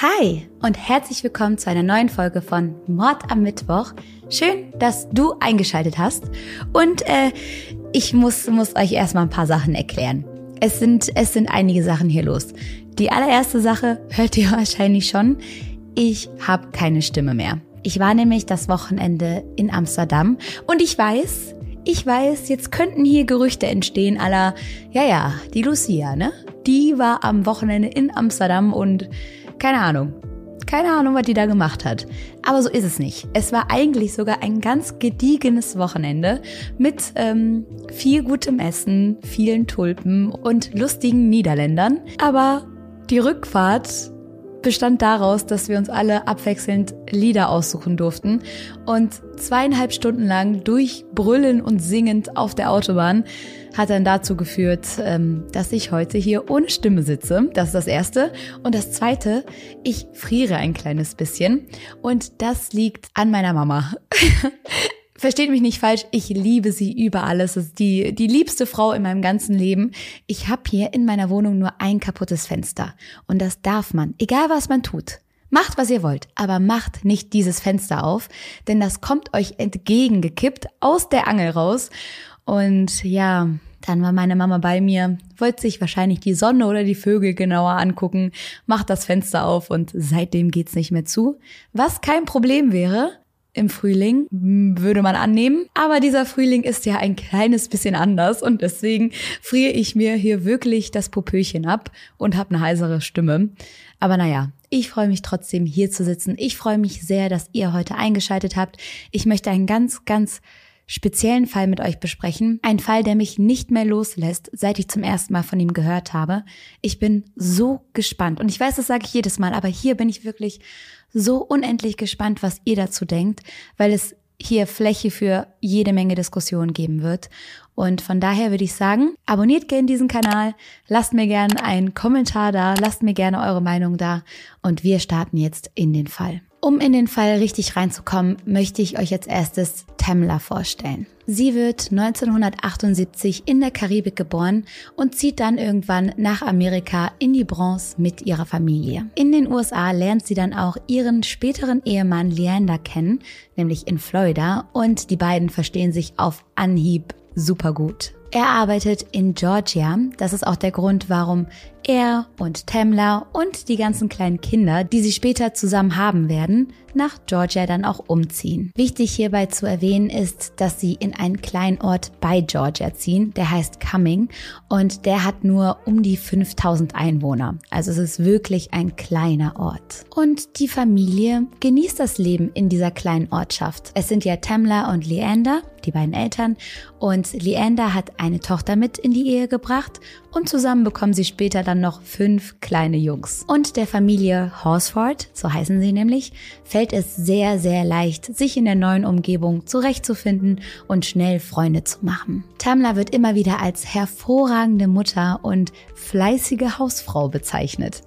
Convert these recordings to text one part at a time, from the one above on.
Hi und herzlich willkommen zu einer neuen Folge von Mord am Mittwoch. Schön, dass du eingeschaltet hast. Und äh, ich muss, muss euch erstmal ein paar Sachen erklären. Es sind, es sind einige Sachen hier los. Die allererste Sache hört ihr wahrscheinlich schon. Ich habe keine Stimme mehr. Ich war nämlich das Wochenende in Amsterdam und ich weiß, ich weiß, jetzt könnten hier Gerüchte entstehen aller, ja, ja, die Lucia, ne? Die war am Wochenende in Amsterdam und keine Ahnung. Keine Ahnung, was die da gemacht hat. Aber so ist es nicht. Es war eigentlich sogar ein ganz gediegenes Wochenende mit ähm, viel gutem Essen, vielen Tulpen und lustigen Niederländern. Aber die Rückfahrt bestand daraus, dass wir uns alle abwechselnd Lieder aussuchen durften und zweieinhalb Stunden lang durchbrüllen und singend auf der Autobahn hat dann dazu geführt, ähm, dass ich heute hier ohne Stimme sitze. Das ist das Erste. Und das Zweite, ich friere ein kleines bisschen und das liegt an meiner Mama. Versteht mich nicht falsch, ich liebe sie über alles. Es ist die, die liebste Frau in meinem ganzen Leben. Ich habe hier in meiner Wohnung nur ein kaputtes Fenster. Und das darf man, egal was man tut. Macht, was ihr wollt, aber macht nicht dieses Fenster auf, denn das kommt euch entgegengekippt aus der Angel raus. Und ja, dann war meine Mama bei mir, wollte sich wahrscheinlich die Sonne oder die Vögel genauer angucken, macht das Fenster auf und seitdem geht's nicht mehr zu. Was kein Problem wäre, im Frühling, würde man annehmen. Aber dieser Frühling ist ja ein kleines bisschen anders und deswegen friere ich mir hier wirklich das Popöchen ab und habe eine heisere Stimme. Aber naja, ich freue mich trotzdem hier zu sitzen. Ich freue mich sehr, dass ihr heute eingeschaltet habt. Ich möchte einen ganz, ganz speziellen Fall mit euch besprechen. Ein Fall, der mich nicht mehr loslässt, seit ich zum ersten Mal von ihm gehört habe. Ich bin so gespannt. Und ich weiß, das sage ich jedes Mal, aber hier bin ich wirklich so unendlich gespannt, was ihr dazu denkt, weil es hier Fläche für jede Menge Diskussionen geben wird. Und von daher würde ich sagen, abonniert gerne diesen Kanal, lasst mir gerne einen Kommentar da, lasst mir gerne eure Meinung da und wir starten jetzt in den Fall. Um in den Fall richtig reinzukommen, möchte ich euch als erstes Tamla vorstellen. Sie wird 1978 in der Karibik geboren und zieht dann irgendwann nach Amerika in die Bronze mit ihrer Familie. In den USA lernt sie dann auch ihren späteren Ehemann Leander kennen, nämlich in Florida, und die beiden verstehen sich auf Anhieb super gut. Er arbeitet in Georgia. Das ist auch der Grund, warum er und Tamla und die ganzen kleinen Kinder, die sie später zusammen haben werden, nach Georgia dann auch umziehen. Wichtig hierbei zu erwähnen ist, dass sie in einen kleinen Ort bei Georgia ziehen, der heißt Cumming und der hat nur um die 5000 Einwohner. Also es ist wirklich ein kleiner Ort. Und die Familie genießt das Leben in dieser kleinen Ortschaft. Es sind ja Tamla und Leander, die beiden Eltern, und Leander hat eine Tochter mit in die Ehe gebracht und zusammen bekommen sie später dann noch fünf kleine Jungs. Und der Familie Horsford, so heißen sie nämlich, fällt es sehr, sehr leicht, sich in der neuen Umgebung zurechtzufinden und schnell Freunde zu machen. Tamla wird immer wieder als hervorragende Mutter und fleißige Hausfrau bezeichnet.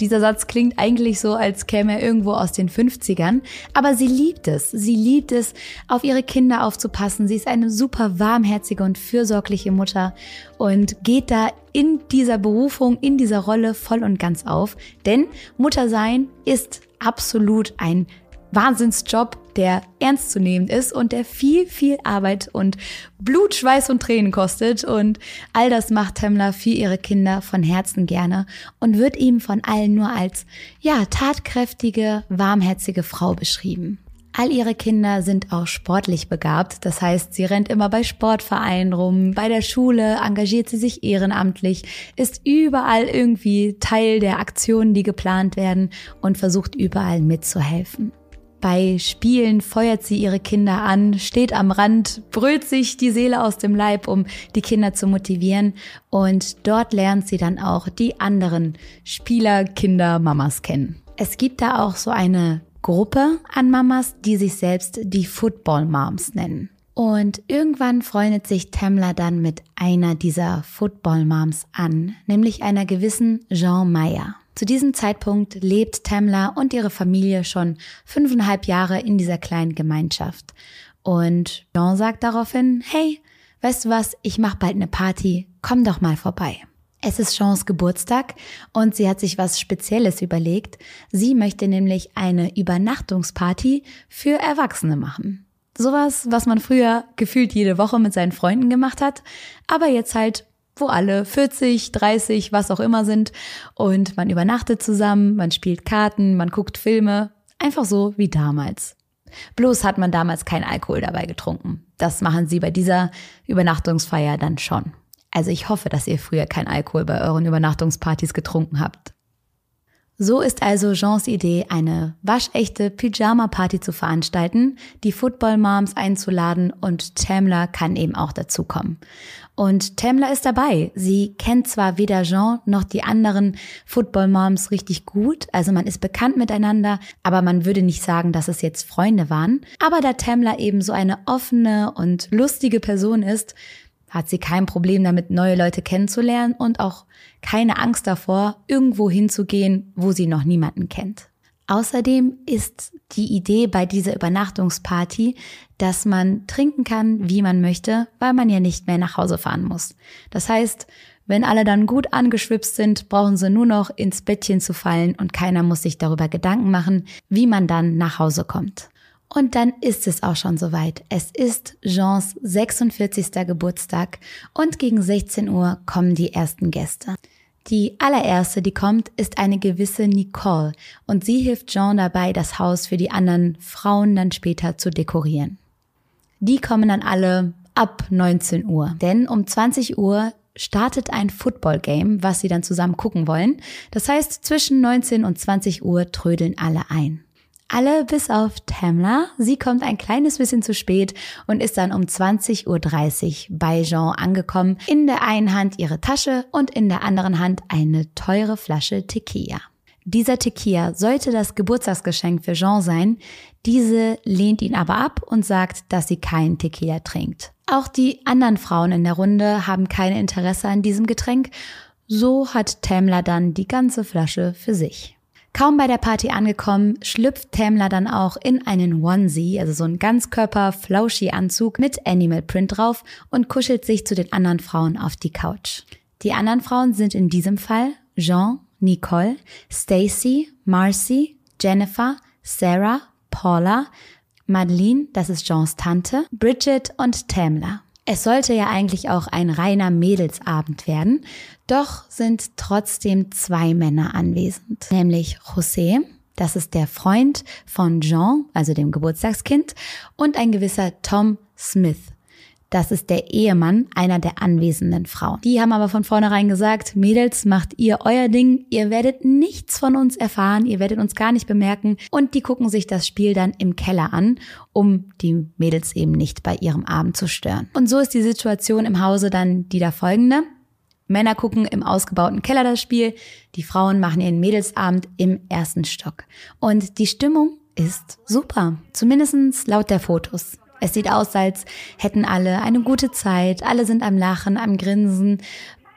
Dieser Satz klingt eigentlich so, als käme er irgendwo aus den 50ern, aber sie liebt es. Sie liebt es, auf ihre Kinder aufzupassen. Sie ist eine super warmherzige und fürsorgliche Mutter und geht da in dieser Berufung, in dieser Rolle voll und ganz auf. Denn Mutter sein ist absolut ein Wahnsinnsjob, der ernstzunehmend ist und der viel, viel Arbeit und Blut, Schweiß und Tränen kostet. Und all das macht Tamla für ihre Kinder von Herzen gerne und wird ihm von allen nur als, ja, tatkräftige, warmherzige Frau beschrieben. All ihre Kinder sind auch sportlich begabt. Das heißt, sie rennt immer bei Sportvereinen rum, bei der Schule engagiert sie sich ehrenamtlich, ist überall irgendwie Teil der Aktionen, die geplant werden und versucht überall mitzuhelfen. Bei Spielen feuert sie ihre Kinder an, steht am Rand, brüllt sich die Seele aus dem Leib, um die Kinder zu motivieren. Und dort lernt sie dann auch die anderen Spieler, Kinder, Mamas kennen. Es gibt da auch so eine Gruppe an Mamas, die sich selbst die Football Moms nennen. Und irgendwann freundet sich Tamla dann mit einer dieser Football Moms an, nämlich einer gewissen Jean Meyer. Zu diesem Zeitpunkt lebt Tamla und ihre Familie schon fünfeinhalb Jahre in dieser kleinen Gemeinschaft. Und Jean sagt daraufhin, hey, weißt du was, ich mach bald eine Party, komm doch mal vorbei. Es ist Jeans Geburtstag und sie hat sich was Spezielles überlegt. Sie möchte nämlich eine Übernachtungsparty für Erwachsene machen. Sowas, was man früher gefühlt jede Woche mit seinen Freunden gemacht hat, aber jetzt halt, wo alle 40, 30, was auch immer sind und man übernachtet zusammen, man spielt Karten, man guckt Filme, einfach so wie damals. Bloß hat man damals kein Alkohol dabei getrunken. Das machen sie bei dieser Übernachtungsfeier dann schon. Also ich hoffe, dass ihr früher kein Alkohol bei euren Übernachtungspartys getrunken habt. So ist also Jeans Idee, eine waschechte Pyjama-Party zu veranstalten, die Football Moms einzuladen und Tamla kann eben auch dazukommen. Und Tamla ist dabei. Sie kennt zwar weder Jean noch die anderen Football Moms richtig gut, also man ist bekannt miteinander, aber man würde nicht sagen, dass es jetzt Freunde waren. Aber da Tamla eben so eine offene und lustige Person ist, hat sie kein Problem damit, neue Leute kennenzulernen und auch keine Angst davor, irgendwo hinzugehen, wo sie noch niemanden kennt. Außerdem ist die Idee bei dieser Übernachtungsparty, dass man trinken kann, wie man möchte, weil man ja nicht mehr nach Hause fahren muss. Das heißt, wenn alle dann gut angeschwipst sind, brauchen sie nur noch ins Bettchen zu fallen und keiner muss sich darüber Gedanken machen, wie man dann nach Hause kommt. Und dann ist es auch schon soweit. Es ist Jeans 46. Geburtstag und gegen 16 Uhr kommen die ersten Gäste. Die allererste, die kommt, ist eine gewisse Nicole und sie hilft Jean dabei, das Haus für die anderen Frauen dann später zu dekorieren. Die kommen dann alle ab 19 Uhr, denn um 20 Uhr startet ein Football-Game, was sie dann zusammen gucken wollen. Das heißt, zwischen 19 und 20 Uhr trödeln alle ein. Alle bis auf Tamla. Sie kommt ein kleines bisschen zu spät und ist dann um 20.30 Uhr bei Jean angekommen. In der einen Hand ihre Tasche und in der anderen Hand eine teure Flasche Tequila. Dieser Tequila sollte das Geburtstagsgeschenk für Jean sein. Diese lehnt ihn aber ab und sagt, dass sie keinen Tequila trinkt. Auch die anderen Frauen in der Runde haben kein Interesse an diesem Getränk. So hat Tamla dann die ganze Flasche für sich. Kaum bei der Party angekommen, schlüpft Tamla dann auch in einen Onesie, also so ein Ganzkörper-Flauschi-Anzug mit Animal Print drauf und kuschelt sich zu den anderen Frauen auf die Couch. Die anderen Frauen sind in diesem Fall Jean, Nicole, Stacy, Marcy, Jennifer, Sarah, Paula, Madeline, das ist Jeans Tante, Bridget und Tamla. Es sollte ja eigentlich auch ein reiner Mädelsabend werden, doch sind trotzdem zwei Männer anwesend, nämlich José, das ist der Freund von Jean, also dem Geburtstagskind, und ein gewisser Tom Smith. Das ist der Ehemann einer der anwesenden Frauen. Die haben aber von vornherein gesagt, Mädels, macht ihr euer Ding, ihr werdet nichts von uns erfahren, ihr werdet uns gar nicht bemerken und die gucken sich das Spiel dann im Keller an, um die Mädels eben nicht bei ihrem Abend zu stören. Und so ist die Situation im Hause dann die da folgende. Männer gucken im ausgebauten Keller das Spiel, die Frauen machen ihren Mädelsabend im ersten Stock. Und die Stimmung ist super, zumindest laut der Fotos. Es sieht aus, als hätten alle eine gute Zeit, alle sind am Lachen, am Grinsen,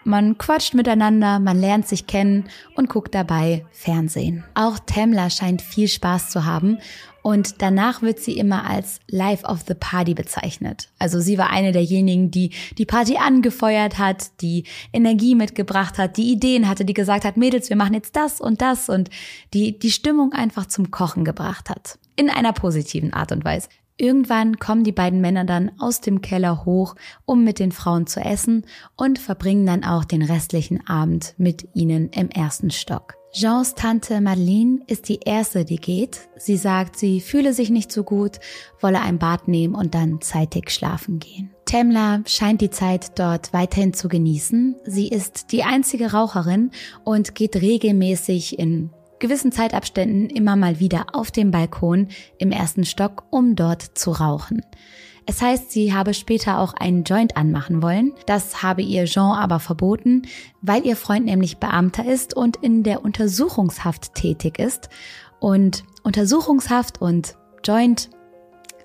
man quatscht miteinander, man lernt sich kennen und guckt dabei Fernsehen. Auch Tamla scheint viel Spaß zu haben und danach wird sie immer als Life of the Party bezeichnet. Also sie war eine derjenigen, die die Party angefeuert hat, die Energie mitgebracht hat, die Ideen hatte, die gesagt hat, Mädels, wir machen jetzt das und das und die die Stimmung einfach zum Kochen gebracht hat. In einer positiven Art und Weise. Irgendwann kommen die beiden Männer dann aus dem Keller hoch, um mit den Frauen zu essen und verbringen dann auch den restlichen Abend mit ihnen im ersten Stock. Jeans Tante Madeleine ist die erste, die geht. Sie sagt, sie fühle sich nicht so gut, wolle ein Bad nehmen und dann zeitig schlafen gehen. Tamla scheint die Zeit dort weiterhin zu genießen. Sie ist die einzige Raucherin und geht regelmäßig in gewissen Zeitabständen immer mal wieder auf dem Balkon im ersten Stock, um dort zu rauchen. Es heißt, sie habe später auch einen Joint anmachen wollen. Das habe ihr Jean aber verboten, weil ihr Freund nämlich Beamter ist und in der Untersuchungshaft tätig ist. Und Untersuchungshaft und Joint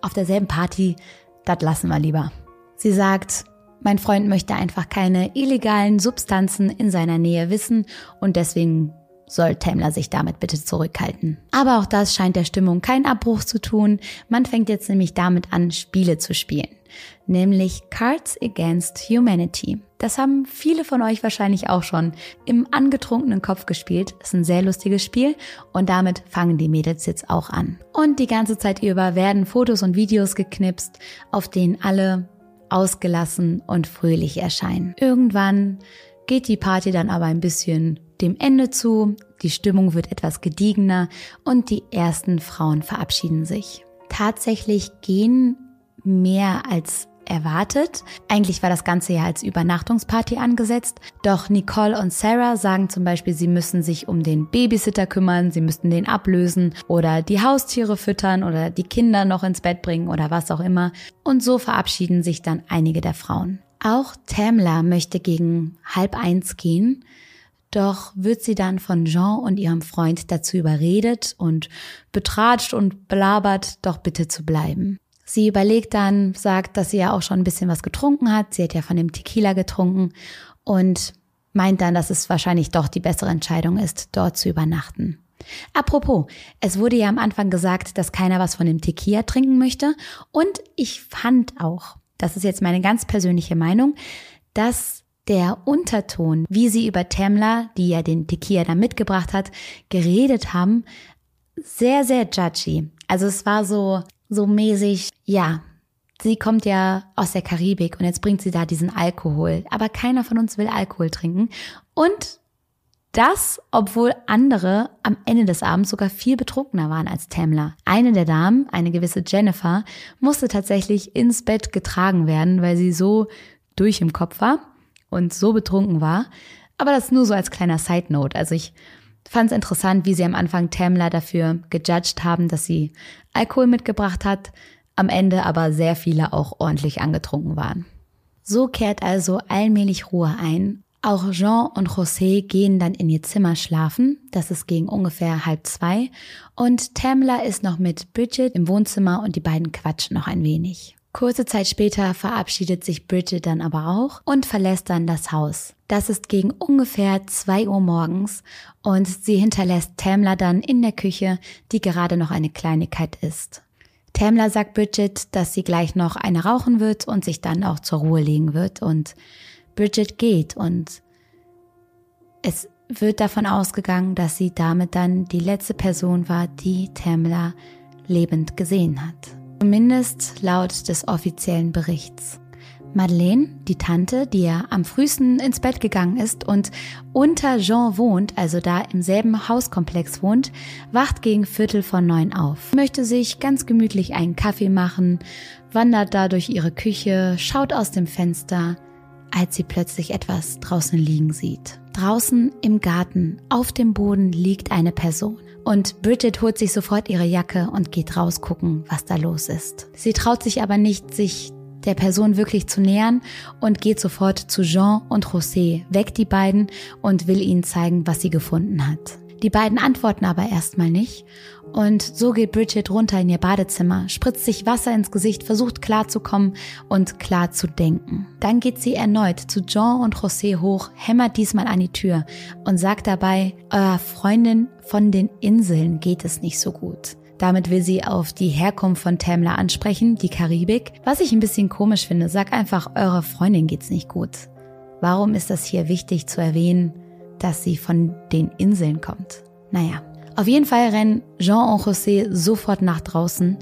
auf derselben Party, das lassen wir lieber. Sie sagt, mein Freund möchte einfach keine illegalen Substanzen in seiner Nähe wissen und deswegen soll Tamler sich damit bitte zurückhalten. Aber auch das scheint der Stimmung keinen Abbruch zu tun. Man fängt jetzt nämlich damit an, Spiele zu spielen. Nämlich Cards Against Humanity. Das haben viele von euch wahrscheinlich auch schon im angetrunkenen Kopf gespielt. Ist ein sehr lustiges Spiel und damit fangen die Mädels jetzt auch an. Und die ganze Zeit über werden Fotos und Videos geknipst, auf denen alle ausgelassen und fröhlich erscheinen. Irgendwann geht die Party dann aber ein bisschen dem Ende zu, die Stimmung wird etwas gediegener und die ersten Frauen verabschieden sich. Tatsächlich gehen mehr als erwartet. Eigentlich war das Ganze ja als Übernachtungsparty angesetzt. Doch Nicole und Sarah sagen zum Beispiel, sie müssen sich um den Babysitter kümmern, sie müssten den ablösen oder die Haustiere füttern oder die Kinder noch ins Bett bringen oder was auch immer. Und so verabschieden sich dann einige der Frauen. Auch Tamla möchte gegen halb eins gehen. Doch wird sie dann von Jean und ihrem Freund dazu überredet und betratscht und belabert, doch bitte zu bleiben. Sie überlegt dann, sagt, dass sie ja auch schon ein bisschen was getrunken hat. Sie hat ja von dem Tequila getrunken und meint dann, dass es wahrscheinlich doch die bessere Entscheidung ist, dort zu übernachten. Apropos, es wurde ja am Anfang gesagt, dass keiner was von dem Tequila trinken möchte. Und ich fand auch, das ist jetzt meine ganz persönliche Meinung, dass der Unterton, wie sie über Tamla, die ja den Tequila da mitgebracht hat, geredet haben, sehr, sehr judgy. Also es war so, so mäßig, ja, sie kommt ja aus der Karibik und jetzt bringt sie da diesen Alkohol. Aber keiner von uns will Alkohol trinken. Und das, obwohl andere am Ende des Abends sogar viel betrunkener waren als Tamla. Eine der Damen, eine gewisse Jennifer, musste tatsächlich ins Bett getragen werden, weil sie so durch im Kopf war und so betrunken war. Aber das nur so als kleiner Side Note. Also ich fand es interessant, wie sie am Anfang Tamla dafür gejudged haben, dass sie Alkohol mitgebracht hat, am Ende aber sehr viele auch ordentlich angetrunken waren. So kehrt also allmählich Ruhe ein. Auch Jean und José gehen dann in ihr Zimmer schlafen. Das ist gegen ungefähr halb zwei. Und Tamla ist noch mit Bridget im Wohnzimmer und die beiden quatschen noch ein wenig. Kurze Zeit später verabschiedet sich Bridget dann aber auch und verlässt dann das Haus. Das ist gegen ungefähr zwei Uhr morgens und sie hinterlässt Tamla dann in der Küche, die gerade noch eine Kleinigkeit ist. Tamla sagt Bridget, dass sie gleich noch eine rauchen wird und sich dann auch zur Ruhe legen wird und Bridget geht und es wird davon ausgegangen, dass sie damit dann die letzte Person war, die Tamla lebend gesehen hat. Zumindest laut des offiziellen Berichts. Madeleine, die Tante, die ja am frühesten ins Bett gegangen ist und unter Jean wohnt, also da im selben Hauskomplex wohnt, wacht gegen Viertel von neun auf, möchte sich ganz gemütlich einen Kaffee machen, wandert da durch ihre Küche, schaut aus dem Fenster, als sie plötzlich etwas draußen liegen sieht. Draußen im Garten, auf dem Boden liegt eine Person. Und Bridget holt sich sofort ihre Jacke und geht rausgucken, was da los ist. Sie traut sich aber nicht, sich der Person wirklich zu nähern und geht sofort zu Jean und José, weckt die beiden und will ihnen zeigen, was sie gefunden hat. Die beiden antworten aber erstmal nicht. Und so geht Bridget runter in ihr Badezimmer, spritzt sich Wasser ins Gesicht, versucht klarzukommen und klar zu denken. Dann geht sie erneut zu Jean und José hoch, hämmert diesmal an die Tür und sagt dabei, eurer Freundin von den Inseln geht es nicht so gut. Damit will sie auf die Herkunft von Tamla ansprechen, die Karibik. Was ich ein bisschen komisch finde, sag einfach, eurer Freundin geht's nicht gut. Warum ist das hier wichtig zu erwähnen? dass sie von den Inseln kommt. Naja, auf jeden Fall rennen Jean und José sofort nach draußen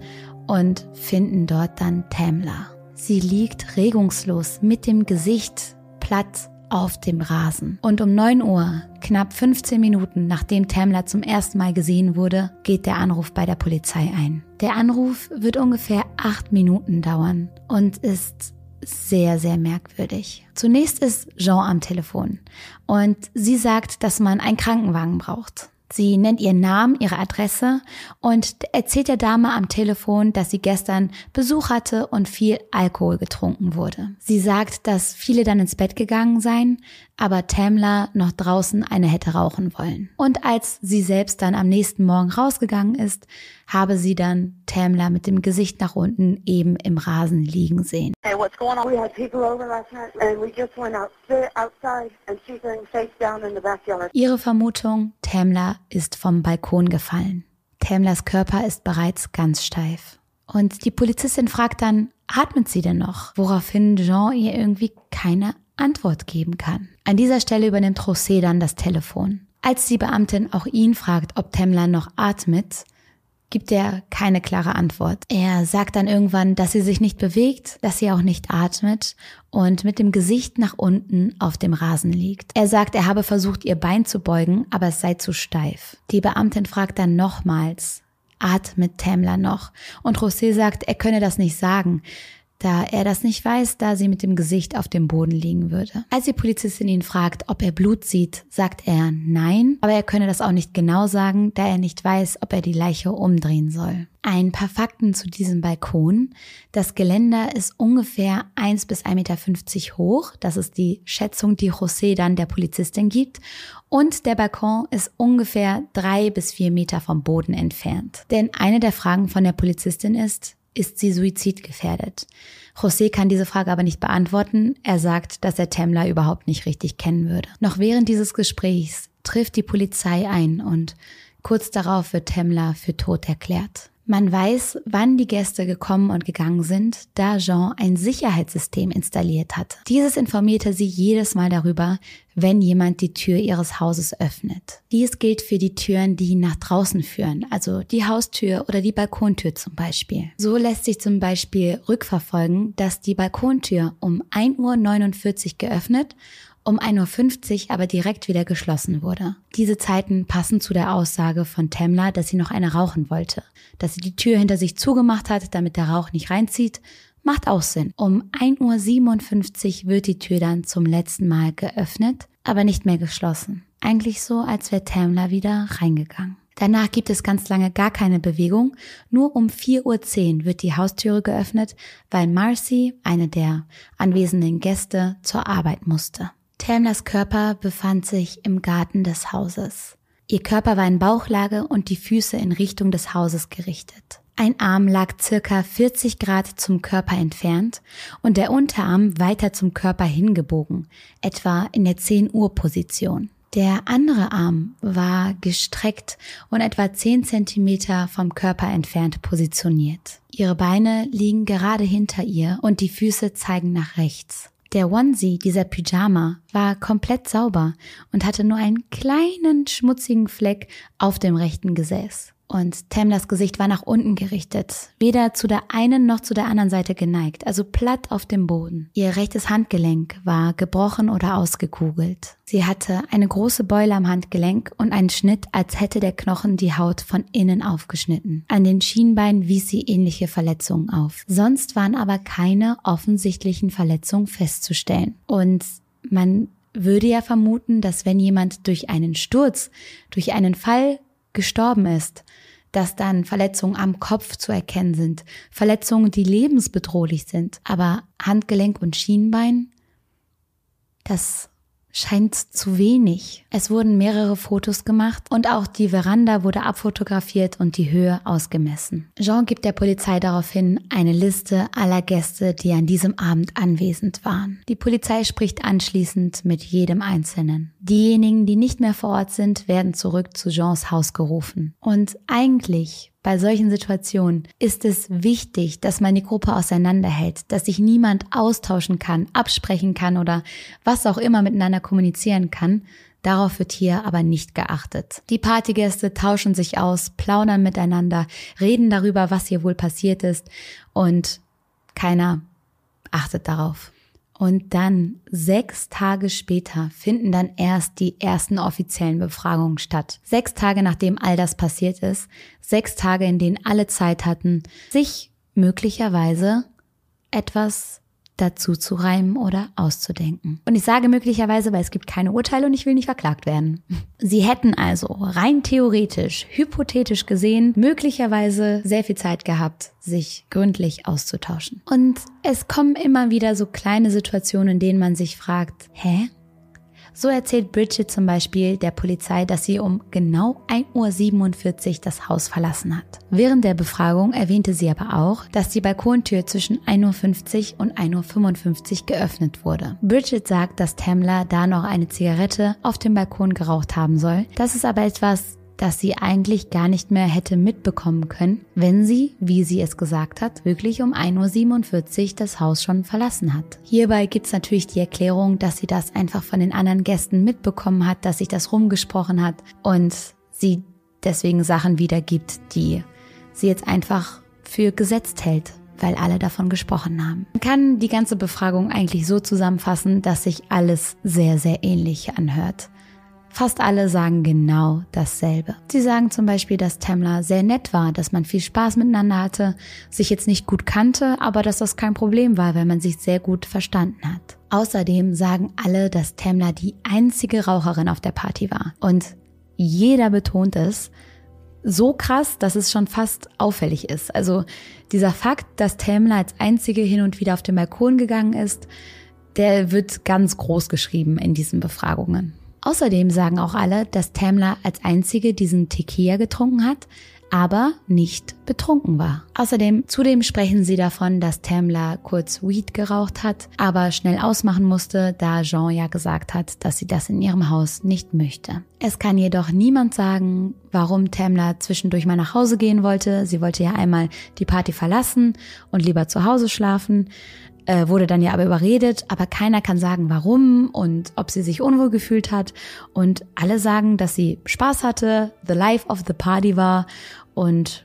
und finden dort dann Tamla. Sie liegt regungslos mit dem Gesicht platt auf dem Rasen. Und um 9 Uhr, knapp 15 Minuten nachdem Tamla zum ersten Mal gesehen wurde, geht der Anruf bei der Polizei ein. Der Anruf wird ungefähr 8 Minuten dauern und ist sehr, sehr merkwürdig. Zunächst ist Jean am Telefon und sie sagt, dass man einen Krankenwagen braucht. Sie nennt ihren Namen, ihre Adresse und erzählt der Dame am Telefon, dass sie gestern Besuch hatte und viel Alkohol getrunken wurde. Sie sagt, dass viele dann ins Bett gegangen seien, aber Tamla noch draußen eine hätte rauchen wollen. Und als sie selbst dann am nächsten Morgen rausgegangen ist, habe sie dann Tamla mit dem Gesicht nach unten eben im Rasen liegen sehen. Hey, what's going on? We had people over last night and we just went outside and she's laying face down in the backyard. Ihre Vermutung, Tamla ist vom Balkon gefallen. Tamlas Körper ist bereits ganz steif. Und die Polizistin fragt dann, atmet sie denn noch? Woraufhin Jean ihr irgendwie keine Antwort geben kann. An dieser Stelle übernimmt José dann das Telefon. Als die Beamtin auch ihn fragt, ob Temla noch atmet, gibt er keine klare Antwort. Er sagt dann irgendwann, dass sie sich nicht bewegt, dass sie auch nicht atmet und mit dem Gesicht nach unten auf dem Rasen liegt. Er sagt, er habe versucht, ihr Bein zu beugen, aber es sei zu steif. Die Beamtin fragt dann nochmals, atmet Tamla noch? Und José sagt, er könne das nicht sagen da er das nicht weiß, da sie mit dem Gesicht auf dem Boden liegen würde. Als die Polizistin ihn fragt, ob er Blut sieht, sagt er nein, aber er könne das auch nicht genau sagen, da er nicht weiß, ob er die Leiche umdrehen soll. Ein paar Fakten zu diesem Balkon. Das Geländer ist ungefähr 1 bis 1,50 Meter hoch. Das ist die Schätzung, die José dann der Polizistin gibt. Und der Balkon ist ungefähr drei bis vier Meter vom Boden entfernt. Denn eine der Fragen von der Polizistin ist, ist sie suizidgefährdet? José kann diese Frage aber nicht beantworten. Er sagt, dass er Tamla überhaupt nicht richtig kennen würde. Noch während dieses Gesprächs trifft die Polizei ein und kurz darauf wird Tamla für tot erklärt. Man weiß, wann die Gäste gekommen und gegangen sind, da Jean ein Sicherheitssystem installiert hatte. Dieses informierte sie jedes Mal darüber, wenn jemand die Tür ihres Hauses öffnet. Dies gilt für die Türen, die nach draußen führen, also die Haustür oder die Balkontür zum Beispiel. So lässt sich zum Beispiel rückverfolgen, dass die Balkontür um 1.49 Uhr geöffnet um 1.50 Uhr aber direkt wieder geschlossen wurde. Diese Zeiten passen zu der Aussage von Tamla, dass sie noch eine rauchen wollte. Dass sie die Tür hinter sich zugemacht hat, damit der Rauch nicht reinzieht, macht auch Sinn. Um 1.57 Uhr wird die Tür dann zum letzten Mal geöffnet, aber nicht mehr geschlossen. Eigentlich so, als wäre Tamla wieder reingegangen. Danach gibt es ganz lange gar keine Bewegung. Nur um 4.10 Uhr wird die Haustüre geöffnet, weil Marcy, eine der anwesenden Gäste, zur Arbeit musste. Tamlas Körper befand sich im Garten des Hauses. Ihr Körper war in Bauchlage und die Füße in Richtung des Hauses gerichtet. Ein Arm lag circa 40 Grad zum Körper entfernt und der Unterarm weiter zum Körper hingebogen, etwa in der 10 Uhr Position. Der andere Arm war gestreckt und etwa 10 Zentimeter vom Körper entfernt positioniert. Ihre Beine liegen gerade hinter ihr und die Füße zeigen nach rechts. Der Onesie, dieser Pyjama, war komplett sauber und hatte nur einen kleinen schmutzigen Fleck auf dem rechten Gesäß. Und Tamlas Gesicht war nach unten gerichtet, weder zu der einen noch zu der anderen Seite geneigt, also platt auf dem Boden. Ihr rechtes Handgelenk war gebrochen oder ausgekugelt. Sie hatte eine große Beule am Handgelenk und einen Schnitt, als hätte der Knochen die Haut von innen aufgeschnitten. An den Schienbeinen wies sie ähnliche Verletzungen auf. Sonst waren aber keine offensichtlichen Verletzungen festzustellen. Und man würde ja vermuten, dass wenn jemand durch einen Sturz, durch einen Fall gestorben ist, dass dann Verletzungen am Kopf zu erkennen sind, Verletzungen, die lebensbedrohlich sind, aber Handgelenk und Schienbein, das scheint zu wenig. Es wurden mehrere Fotos gemacht und auch die Veranda wurde abfotografiert und die Höhe ausgemessen. Jean gibt der Polizei daraufhin eine Liste aller Gäste, die an diesem Abend anwesend waren. Die Polizei spricht anschließend mit jedem Einzelnen. Diejenigen, die nicht mehr vor Ort sind, werden zurück zu Jeans Haus gerufen. Und eigentlich bei solchen Situationen ist es wichtig, dass man die Gruppe auseinanderhält, dass sich niemand austauschen kann, absprechen kann oder was auch immer miteinander kommunizieren kann. Darauf wird hier aber nicht geachtet. Die Partygäste tauschen sich aus, plaudern miteinander, reden darüber, was hier wohl passiert ist und keiner achtet darauf. Und dann, sechs Tage später, finden dann erst die ersten offiziellen Befragungen statt. Sechs Tage nachdem all das passiert ist. Sechs Tage, in denen alle Zeit hatten, sich möglicherweise etwas dazu zu reimen oder auszudenken. Und ich sage möglicherweise, weil es gibt keine Urteile und ich will nicht verklagt werden. Sie hätten also rein theoretisch, hypothetisch gesehen, möglicherweise sehr viel Zeit gehabt, sich gründlich auszutauschen. Und es kommen immer wieder so kleine Situationen, in denen man sich fragt, hä? So erzählt Bridget zum Beispiel der Polizei, dass sie um genau 1.47 Uhr das Haus verlassen hat. Während der Befragung erwähnte sie aber auch, dass die Balkontür zwischen 1.50 Uhr und 1.55 Uhr geöffnet wurde. Bridget sagt, dass Tamla da noch eine Zigarette auf dem Balkon geraucht haben soll. Das ist aber etwas dass sie eigentlich gar nicht mehr hätte mitbekommen können, wenn sie, wie sie es gesagt hat, wirklich um 1.47 Uhr das Haus schon verlassen hat. Hierbei gibt's natürlich die Erklärung, dass sie das einfach von den anderen Gästen mitbekommen hat, dass sich das rumgesprochen hat und sie deswegen Sachen wiedergibt, die sie jetzt einfach für gesetzt hält weil alle davon gesprochen haben. Man kann die ganze Befragung eigentlich so zusammenfassen, dass sich alles sehr, sehr ähnlich anhört. Fast alle sagen genau dasselbe. Sie sagen zum Beispiel, dass Tamla sehr nett war, dass man viel Spaß miteinander hatte, sich jetzt nicht gut kannte, aber dass das kein Problem war, weil man sich sehr gut verstanden hat. Außerdem sagen alle, dass Tamla die einzige Raucherin auf der Party war. Und jeder betont es, so krass, dass es schon fast auffällig ist. Also dieser Fakt, dass Tamla als einzige hin und wieder auf den Balkon gegangen ist, der wird ganz groß geschrieben in diesen Befragungen. Außerdem sagen auch alle, dass Tamla als einzige diesen Tequila getrunken hat, aber nicht betrunken war. Außerdem, zudem sprechen sie davon, dass Tamla kurz Weed geraucht hat, aber schnell ausmachen musste, da Jean ja gesagt hat, dass sie das in ihrem Haus nicht möchte. Es kann jedoch niemand sagen, warum Tamla zwischendurch mal nach Hause gehen wollte. Sie wollte ja einmal die Party verlassen und lieber zu Hause schlafen äh, wurde dann ja aber überredet, aber keiner kann sagen, warum und ob sie sich unwohl gefühlt hat. Und alle sagen, dass sie Spaß hatte, the life of the party war und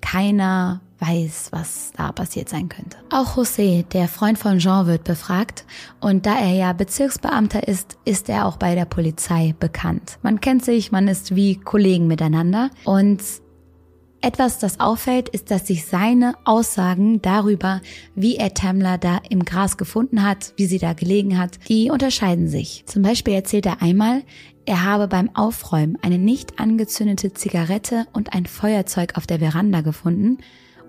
keiner weiß, was da passiert sein könnte. Auch José, der Freund von Jean, wird befragt und da er ja Bezirksbeamter ist, ist er auch bei der Polizei bekannt. Man kennt sich, man ist wie Kollegen miteinander und etwas, das auffällt, ist, dass sich seine Aussagen darüber, wie er Tamla da im Gras gefunden hat, wie sie da gelegen hat, die unterscheiden sich. Zum Beispiel erzählt er einmal, er habe beim Aufräumen eine nicht angezündete Zigarette und ein Feuerzeug auf der Veranda gefunden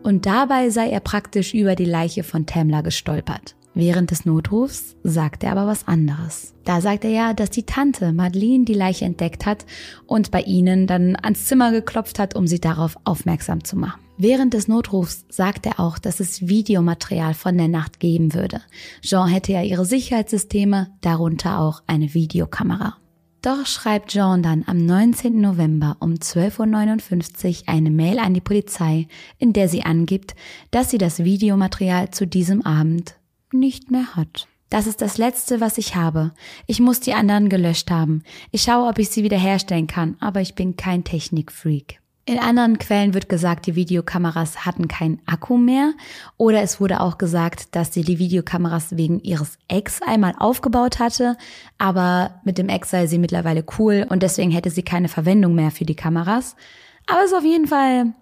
und dabei sei er praktisch über die Leiche von Tamla gestolpert. Während des Notrufs sagt er aber was anderes. Da sagt er ja, dass die Tante Madeleine die Leiche entdeckt hat und bei ihnen dann ans Zimmer geklopft hat, um sie darauf aufmerksam zu machen. Während des Notrufs sagt er auch, dass es Videomaterial von der Nacht geben würde. Jean hätte ja ihre Sicherheitssysteme, darunter auch eine Videokamera. Doch schreibt Jean dann am 19. November um 12.59 Uhr eine Mail an die Polizei, in der sie angibt, dass sie das Videomaterial zu diesem Abend nicht mehr hat. Das ist das Letzte, was ich habe. Ich muss die anderen gelöscht haben. Ich schaue, ob ich sie wiederherstellen kann, aber ich bin kein Technikfreak. In anderen Quellen wird gesagt, die Videokameras hatten keinen Akku mehr oder es wurde auch gesagt, dass sie die Videokameras wegen ihres Ex einmal aufgebaut hatte, aber mit dem Ex sei sie mittlerweile cool und deswegen hätte sie keine Verwendung mehr für die Kameras. Aber es ist auf jeden Fall,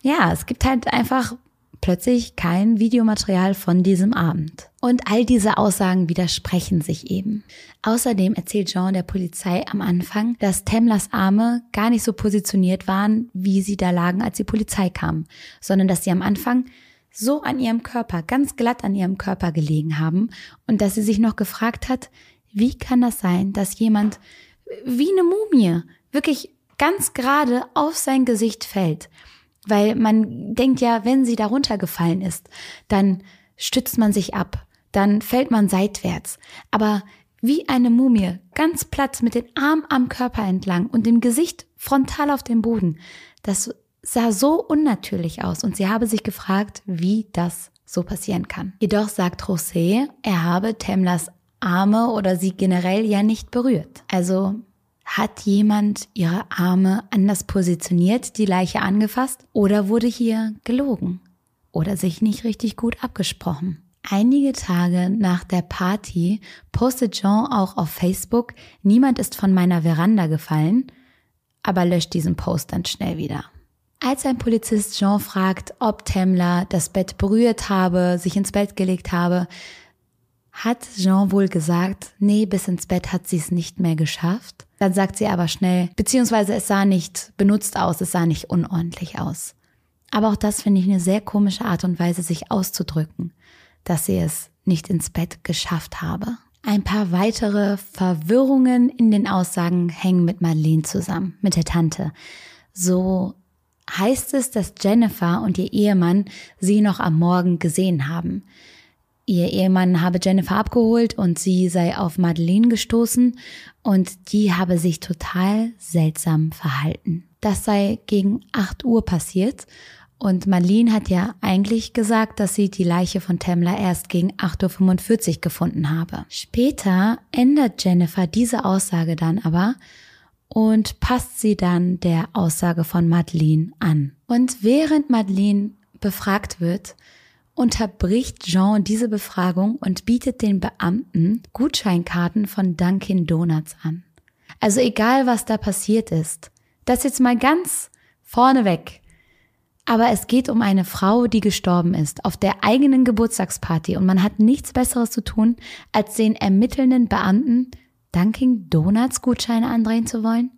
ja, es gibt halt einfach plötzlich kein Videomaterial von diesem Abend. Und all diese Aussagen widersprechen sich eben. Außerdem erzählt Jean der Polizei am Anfang, dass Temlers Arme gar nicht so positioniert waren, wie sie da lagen, als die Polizei kam, sondern dass sie am Anfang so an ihrem Körper, ganz glatt an ihrem Körper gelegen haben und dass sie sich noch gefragt hat, wie kann das sein, dass jemand wie eine Mumie wirklich ganz gerade auf sein Gesicht fällt. Weil man denkt ja, wenn sie darunter gefallen ist, dann stützt man sich ab, dann fällt man seitwärts. Aber wie eine Mumie, ganz platt mit den Armen am Körper entlang und dem Gesicht frontal auf dem Boden. Das sah so unnatürlich aus und sie habe sich gefragt, wie das so passieren kann. Jedoch sagt José, er habe Temlas Arme oder sie generell ja nicht berührt. Also hat jemand ihre Arme anders positioniert, die Leiche angefasst oder wurde hier gelogen oder sich nicht richtig gut abgesprochen? Einige Tage nach der Party postet Jean auch auf Facebook, niemand ist von meiner Veranda gefallen, aber löscht diesen Post dann schnell wieder. Als ein Polizist Jean fragt, ob Tamla das Bett berührt habe, sich ins Bett gelegt habe, hat Jean wohl gesagt, nee, bis ins Bett hat sie es nicht mehr geschafft. Dann sagt sie aber schnell, beziehungsweise es sah nicht benutzt aus, es sah nicht unordentlich aus. Aber auch das finde ich eine sehr komische Art und Weise, sich auszudrücken, dass sie es nicht ins Bett geschafft habe. Ein paar weitere Verwirrungen in den Aussagen hängen mit Madeleine zusammen, mit der Tante. So heißt es, dass Jennifer und ihr Ehemann sie noch am Morgen gesehen haben. Ihr Ehemann habe Jennifer abgeholt und sie sei auf Madeleine gestoßen und die habe sich total seltsam verhalten. Das sei gegen 8 Uhr passiert und Madeleine hat ja eigentlich gesagt, dass sie die Leiche von Tamla erst gegen 8.45 Uhr gefunden habe. Später ändert Jennifer diese Aussage dann aber und passt sie dann der Aussage von Madeleine an. Und während Madeleine befragt wird, unterbricht Jean diese Befragung und bietet den Beamten Gutscheinkarten von Dunkin Donuts an. Also egal, was da passiert ist, das jetzt mal ganz vorneweg. Aber es geht um eine Frau, die gestorben ist, auf der eigenen Geburtstagsparty und man hat nichts Besseres zu tun, als den ermittelnden Beamten Dunkin Donuts Gutscheine andrehen zu wollen?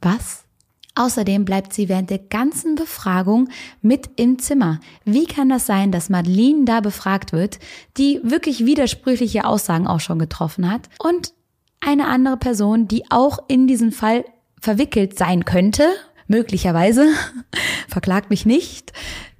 Was? Außerdem bleibt sie während der ganzen Befragung mit im Zimmer. Wie kann das sein, dass Madeleine da befragt wird, die wirklich widersprüchliche Aussagen auch schon getroffen hat und eine andere Person, die auch in diesen Fall verwickelt sein könnte, möglicherweise, verklagt mich nicht,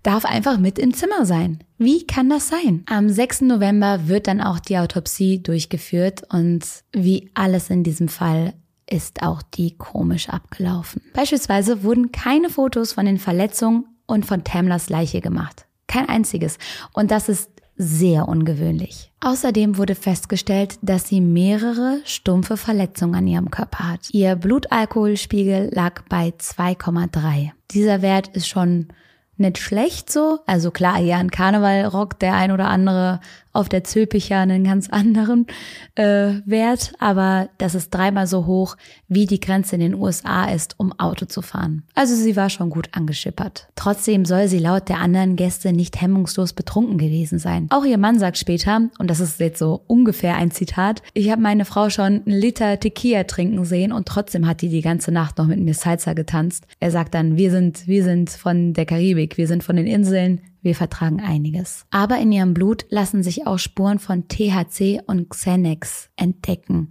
darf einfach mit im Zimmer sein. Wie kann das sein? Am 6. November wird dann auch die Autopsie durchgeführt und wie alles in diesem Fall ist auch die komisch abgelaufen. Beispielsweise wurden keine Fotos von den Verletzungen und von Tamlers Leiche gemacht. Kein einziges. Und das ist sehr ungewöhnlich. Außerdem wurde festgestellt, dass sie mehrere stumpfe Verletzungen an ihrem Körper hat. Ihr Blutalkoholspiegel lag bei 2,3. Dieser Wert ist schon nicht schlecht so. Also klar, ja, ein Karneval rockt der ein oder andere auf der Zülpicher einen ganz anderen äh, Wert, aber das ist dreimal so hoch, wie die Grenze in den USA ist, um Auto zu fahren. Also sie war schon gut angeschippert. Trotzdem soll sie laut der anderen Gäste nicht hemmungslos betrunken gewesen sein. Auch ihr Mann sagt später, und das ist jetzt so ungefähr ein Zitat, ich habe meine Frau schon einen Liter Tequila trinken sehen und trotzdem hat die die ganze Nacht noch mit mir Salsa getanzt. Er sagt dann, wir sind, wir sind von der Karibik, wir sind von den Inseln, wir vertragen einiges. Aber in ihrem Blut lassen sich auch Spuren von THC und Xanax entdecken.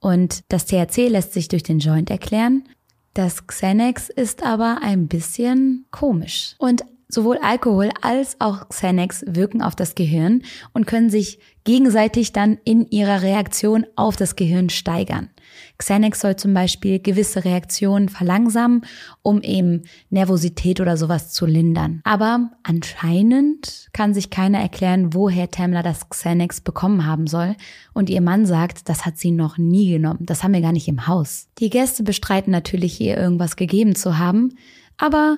Und das THC lässt sich durch den Joint erklären. Das Xanax ist aber ein bisschen komisch. Und sowohl Alkohol als auch Xanax wirken auf das Gehirn und können sich gegenseitig dann in ihrer Reaktion auf das Gehirn steigern. Xanax soll zum Beispiel gewisse Reaktionen verlangsamen, um eben Nervosität oder sowas zu lindern. Aber anscheinend kann sich keiner erklären, woher Tamla das Xanax bekommen haben soll. Und ihr Mann sagt, das hat sie noch nie genommen. Das haben wir gar nicht im Haus. Die Gäste bestreiten natürlich, ihr irgendwas gegeben zu haben. Aber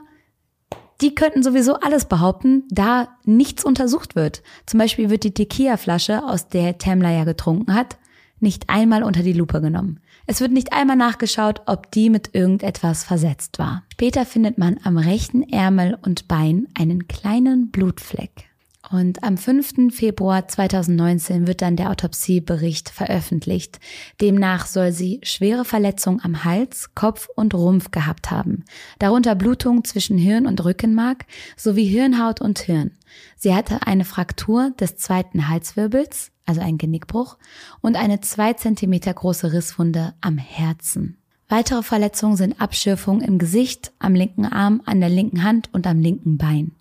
die könnten sowieso alles behaupten, da nichts untersucht wird. Zum Beispiel wird die Tequila-Flasche, aus der Tamla ja getrunken hat, nicht einmal unter die Lupe genommen. Es wird nicht einmal nachgeschaut, ob die mit irgendetwas versetzt war. Später findet man am rechten Ärmel und Bein einen kleinen Blutfleck. Und am 5. Februar 2019 wird dann der Autopsiebericht veröffentlicht. Demnach soll sie schwere Verletzungen am Hals, Kopf und Rumpf gehabt haben. Darunter Blutung zwischen Hirn und Rückenmark sowie Hirnhaut und Hirn. Sie hatte eine Fraktur des zweiten Halswirbels, also ein Genickbruch, und eine zwei Zentimeter große Risswunde am Herzen. Weitere Verletzungen sind Abschürfungen im Gesicht, am linken Arm, an der linken Hand und am linken Bein.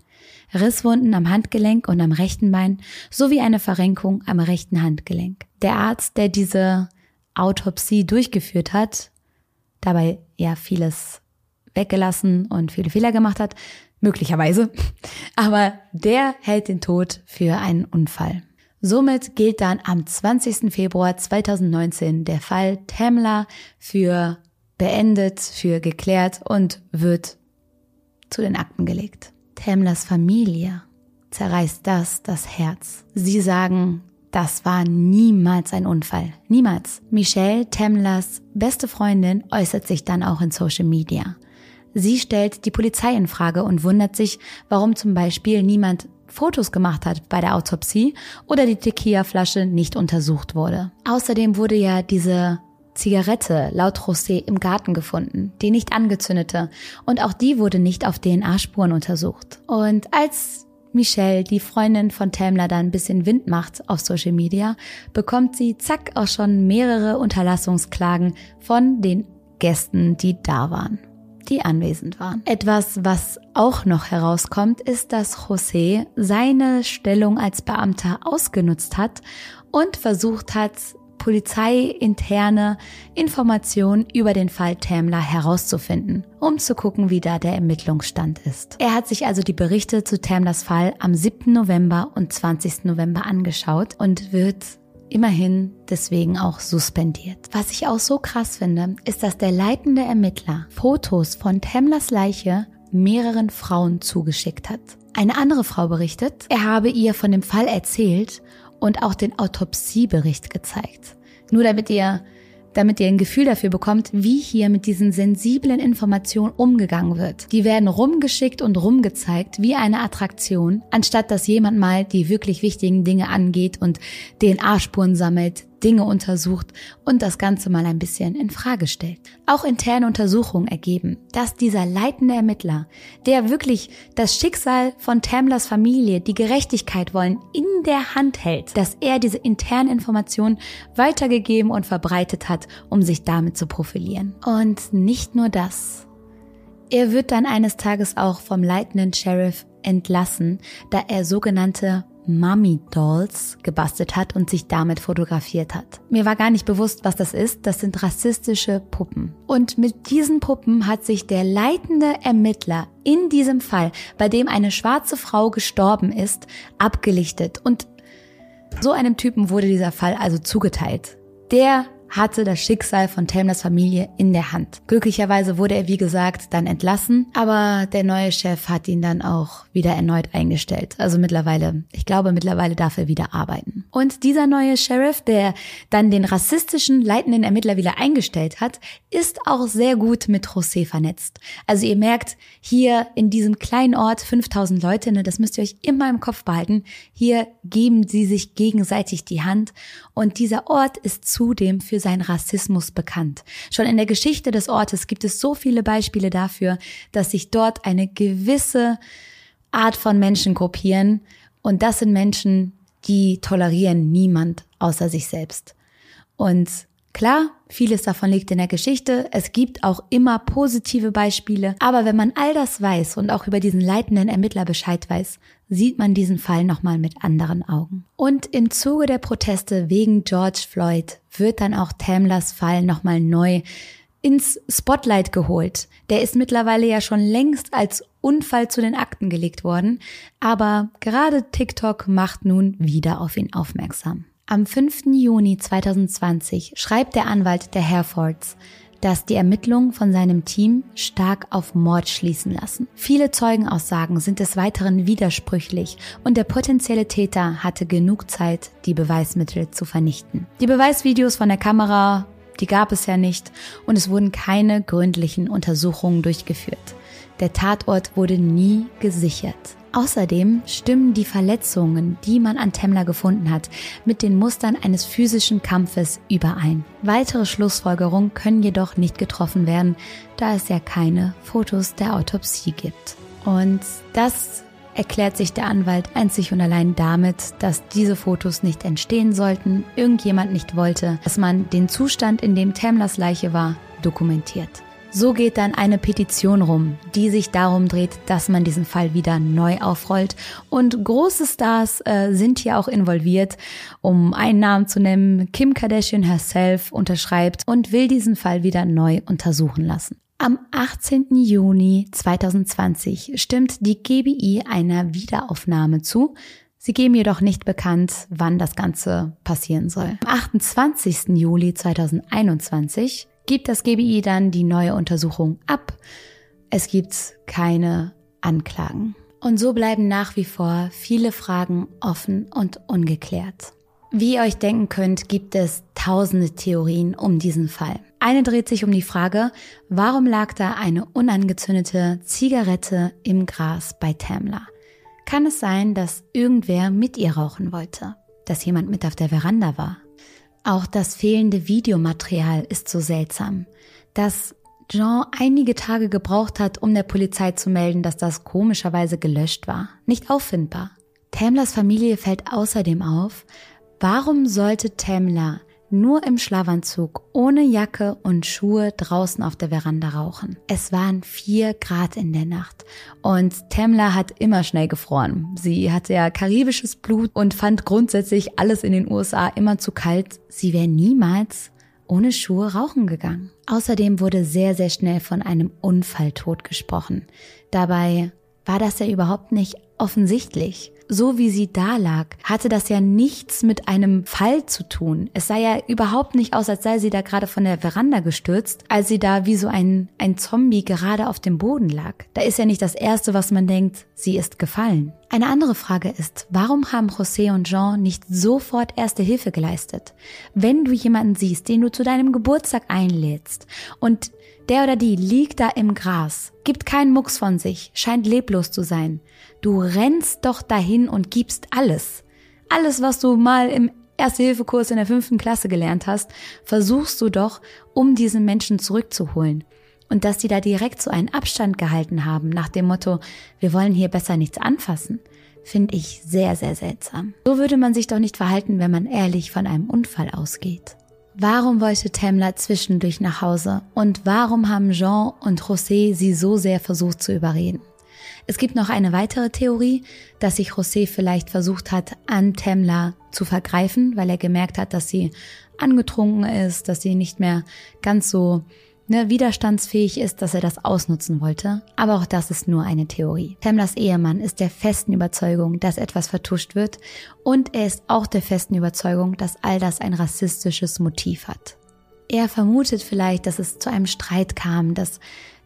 Risswunden am Handgelenk und am rechten Bein sowie eine Verrenkung am rechten Handgelenk. Der Arzt, der diese Autopsie durchgeführt hat, dabei ja vieles weggelassen und viele Fehler gemacht hat, möglicherweise, aber der hält den Tod für einen Unfall. Somit gilt dann am 20. Februar 2019 der Fall Tamla für beendet, für geklärt und wird zu den Akten gelegt. Tamlas Familie zerreißt das das Herz. Sie sagen, das war niemals ein Unfall. Niemals. Michelle, Tamlas beste Freundin, äußert sich dann auch in Social Media. Sie stellt die Polizei in Frage und wundert sich, warum zum Beispiel niemand Fotos gemacht hat bei der Autopsie oder die Tequila-Flasche nicht untersucht wurde. Außerdem wurde ja diese Zigarette laut José im Garten gefunden, die nicht angezündete, und auch die wurde nicht auf DNA-Spuren untersucht. Und als Michelle, die Freundin von Tamla, dann ein bisschen Wind macht auf Social Media, bekommt sie zack auch schon mehrere Unterlassungsklagen von den Gästen, die da waren. Die anwesend waren. Etwas, was auch noch herauskommt, ist, dass José seine Stellung als Beamter ausgenutzt hat und versucht hat, polizeiinterne Informationen über den Fall Tamler herauszufinden, um zu gucken, wie da der Ermittlungsstand ist. Er hat sich also die Berichte zu Tamlers Fall am 7. November und 20. November angeschaut und wird immerhin deswegen auch suspendiert. Was ich auch so krass finde, ist, dass der leitende Ermittler Fotos von Tamlers Leiche mehreren Frauen zugeschickt hat. Eine andere Frau berichtet, er habe ihr von dem Fall erzählt und auch den Autopsiebericht gezeigt. Nur damit ihr damit ihr ein Gefühl dafür bekommt, wie hier mit diesen sensiblen Informationen umgegangen wird. Die werden rumgeschickt und rumgezeigt wie eine Attraktion, anstatt dass jemand mal die wirklich wichtigen Dinge angeht und DNA-Spuren sammelt, Dinge untersucht und das Ganze mal ein bisschen in Frage stellt. Auch interne Untersuchungen ergeben, dass dieser leitende Ermittler, der wirklich das Schicksal von Tamlers Familie, die Gerechtigkeit wollen, in der Hand hält, dass er diese internen Informationen weitergegeben und verbreitet hat, um sich damit zu profilieren. Und nicht nur das. Er wird dann eines Tages auch vom leitenden Sheriff entlassen, da er sogenannte Mummy Dolls gebastelt hat und sich damit fotografiert hat. Mir war gar nicht bewusst, was das ist. Das sind rassistische Puppen. Und mit diesen Puppen hat sich der leitende Ermittler in diesem Fall, bei dem eine schwarze Frau gestorben ist, abgelichtet. Und so einem Typen wurde dieser Fall also zugeteilt. Der hatte das Schicksal von Tamlers Familie in der Hand. Glücklicherweise wurde er, wie gesagt, dann entlassen, aber der neue Chef hat ihn dann auch wieder erneut eingestellt. Also mittlerweile, ich glaube, mittlerweile darf er wieder arbeiten. Und dieser neue Sheriff, der dann den rassistischen leitenden Ermittler wieder eingestellt hat, ist auch sehr gut mit José vernetzt. Also ihr merkt, hier in diesem kleinen Ort, 5000 Leute, ne, das müsst ihr euch immer im Kopf behalten, hier geben sie sich gegenseitig die Hand und dieser Ort ist zudem für seinen Rassismus bekannt. Schon in der Geschichte des Ortes gibt es so viele Beispiele dafür, dass sich dort eine gewisse Art von Menschen gruppieren und das sind Menschen, die tolerieren niemand außer sich selbst. Und Klar, vieles davon liegt in der Geschichte. Es gibt auch immer positive Beispiele. Aber wenn man all das weiß und auch über diesen leitenden Ermittler Bescheid weiß, sieht man diesen Fall nochmal mit anderen Augen. Und im Zuge der Proteste wegen George Floyd wird dann auch Tamlers Fall nochmal neu ins Spotlight geholt. Der ist mittlerweile ja schon längst als Unfall zu den Akten gelegt worden, aber gerade TikTok macht nun wieder auf ihn aufmerksam. Am 5. Juni 2020 schreibt der Anwalt der Herfords, dass die Ermittlungen von seinem Team stark auf Mord schließen lassen. Viele Zeugenaussagen sind des Weiteren widersprüchlich und der potenzielle Täter hatte genug Zeit, die Beweismittel zu vernichten. Die Beweisvideos von der Kamera, die gab es ja nicht und es wurden keine gründlichen Untersuchungen durchgeführt. Der Tatort wurde nie gesichert. Außerdem stimmen die Verletzungen, die man an Temmler gefunden hat, mit den Mustern eines physischen Kampfes überein. Weitere Schlussfolgerungen können jedoch nicht getroffen werden, da es ja keine Fotos der Autopsie gibt. Und das erklärt sich der Anwalt einzig und allein damit, dass diese Fotos nicht entstehen sollten, irgendjemand nicht wollte, dass man den Zustand, in dem Tamlers Leiche war, dokumentiert. So geht dann eine Petition rum, die sich darum dreht, dass man diesen Fall wieder neu aufrollt. Und große Stars äh, sind hier auch involviert. Um einen Namen zu nennen, Kim Kardashian herself unterschreibt und will diesen Fall wieder neu untersuchen lassen. Am 18. Juni 2020 stimmt die GBI einer Wiederaufnahme zu. Sie geben jedoch nicht bekannt, wann das Ganze passieren soll. Am 28. Juli 2021 gibt das GBI dann die neue Untersuchung ab. Es gibt keine Anklagen. Und so bleiben nach wie vor viele Fragen offen und ungeklärt. Wie ihr euch denken könnt, gibt es tausende Theorien um diesen Fall. Eine dreht sich um die Frage, warum lag da eine unangezündete Zigarette im Gras bei Tamla? Kann es sein, dass irgendwer mit ihr rauchen wollte? Dass jemand mit auf der Veranda war? Auch das fehlende Videomaterial ist so seltsam, dass Jean einige Tage gebraucht hat, um der Polizei zu melden, dass das komischerweise gelöscht war, nicht auffindbar. Tamlers Familie fällt außerdem auf, warum sollte Tamler nur im Schlafanzug, ohne Jacke und Schuhe draußen auf der Veranda rauchen. Es waren vier Grad in der Nacht und Tamla hat immer schnell gefroren. Sie hatte ja karibisches Blut und fand grundsätzlich alles in den USA immer zu kalt. Sie wäre niemals ohne Schuhe rauchen gegangen. Außerdem wurde sehr, sehr schnell von einem Unfalltod gesprochen. Dabei war das ja überhaupt nicht offensichtlich so wie sie da lag, hatte das ja nichts mit einem Fall zu tun. Es sah ja überhaupt nicht aus, als sei sie da gerade von der Veranda gestürzt, als sie da wie so ein, ein Zombie gerade auf dem Boden lag. Da ist ja nicht das Erste, was man denkt, sie ist gefallen. Eine andere Frage ist, warum haben José und Jean nicht sofort erste Hilfe geleistet? Wenn du jemanden siehst, den du zu deinem Geburtstag einlädst und der oder die liegt da im Gras, gibt keinen Mucks von sich, scheint leblos zu sein. Du rennst doch dahin und gibst alles. Alles, was du mal im Erste-Hilfe-Kurs in der fünften Klasse gelernt hast, versuchst du doch, um diesen Menschen zurückzuholen. Und dass die da direkt so einen Abstand gehalten haben, nach dem Motto, wir wollen hier besser nichts anfassen, finde ich sehr, sehr seltsam. So würde man sich doch nicht verhalten, wenn man ehrlich von einem Unfall ausgeht. Warum wollte Tamla zwischendurch nach Hause und warum haben Jean und José sie so sehr versucht zu überreden? Es gibt noch eine weitere Theorie, dass sich José vielleicht versucht hat, an Tamla zu vergreifen, weil er gemerkt hat, dass sie angetrunken ist, dass sie nicht mehr ganz so ne, widerstandsfähig ist, dass er das ausnutzen wollte. Aber auch das ist nur eine Theorie. Tamlas Ehemann ist der festen Überzeugung, dass etwas vertuscht wird und er ist auch der festen Überzeugung, dass all das ein rassistisches Motiv hat. Er vermutet vielleicht, dass es zu einem Streit kam, dass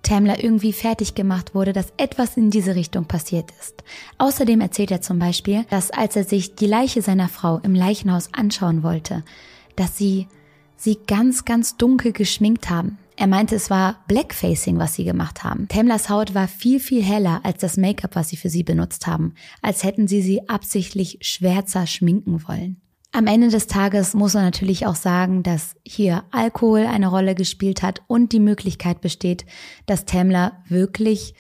Tamla irgendwie fertig gemacht wurde, dass etwas in diese Richtung passiert ist. Außerdem erzählt er zum Beispiel, dass als er sich die Leiche seiner Frau im Leichenhaus anschauen wollte, dass sie sie ganz, ganz dunkel geschminkt haben. Er meinte, es war Blackfacing, was sie gemacht haben. Tamlas Haut war viel, viel heller als das Make-up, was sie für sie benutzt haben, als hätten sie sie absichtlich schwärzer schminken wollen. Am Ende des Tages muss man natürlich auch sagen, dass hier Alkohol eine Rolle gespielt hat und die Möglichkeit besteht, dass Tamla wirklich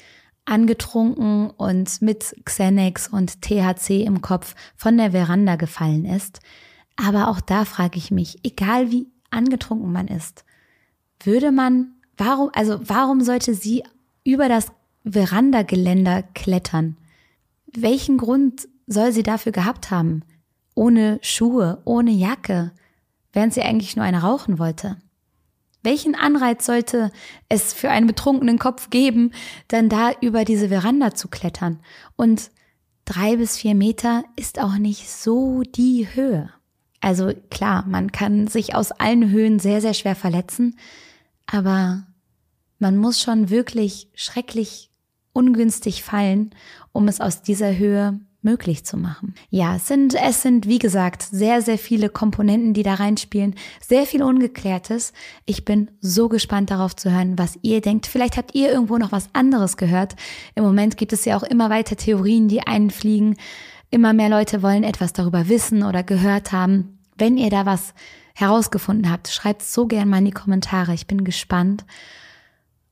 angetrunken und mit Xenex und THC im Kopf von der Veranda gefallen ist. Aber auch da frage ich mich, egal wie angetrunken man ist, würde man, warum, also warum sollte sie über das Verandageländer klettern? Welchen Grund soll sie dafür gehabt haben? Ohne Schuhe, ohne Jacke, während sie eigentlich nur eine rauchen wollte. Welchen Anreiz sollte es für einen betrunkenen Kopf geben, dann da über diese Veranda zu klettern? Und drei bis vier Meter ist auch nicht so die Höhe. Also klar, man kann sich aus allen Höhen sehr, sehr schwer verletzen, aber man muss schon wirklich schrecklich ungünstig fallen, um es aus dieser Höhe möglich zu machen. Ja, es sind, es sind, wie gesagt, sehr, sehr viele Komponenten, die da reinspielen, sehr viel Ungeklärtes. Ich bin so gespannt darauf zu hören, was ihr denkt. Vielleicht habt ihr irgendwo noch was anderes gehört. Im Moment gibt es ja auch immer weiter Theorien, die einfliegen. Immer mehr Leute wollen etwas darüber wissen oder gehört haben. Wenn ihr da was herausgefunden habt, schreibt so gern mal in die Kommentare. Ich bin gespannt.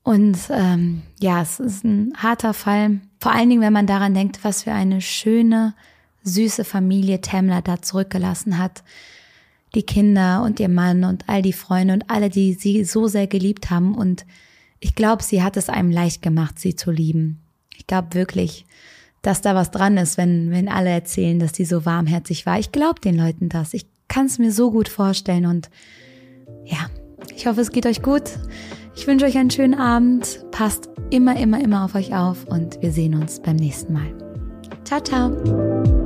Und ähm, ja, es ist ein harter Fall. Vor allen Dingen, wenn man daran denkt, was für eine schöne, süße Familie Tamla da zurückgelassen hat. Die Kinder und ihr Mann und all die Freunde und alle, die sie so sehr geliebt haben. Und ich glaube, sie hat es einem leicht gemacht, sie zu lieben. Ich glaube wirklich, dass da was dran ist, wenn, wenn alle erzählen, dass sie so warmherzig war. Ich glaube den Leuten das. Ich kann es mir so gut vorstellen und ja, ich hoffe, es geht euch gut. Ich wünsche euch einen schönen Abend. Passt immer, immer, immer auf euch auf und wir sehen uns beim nächsten Mal. Ciao, ciao.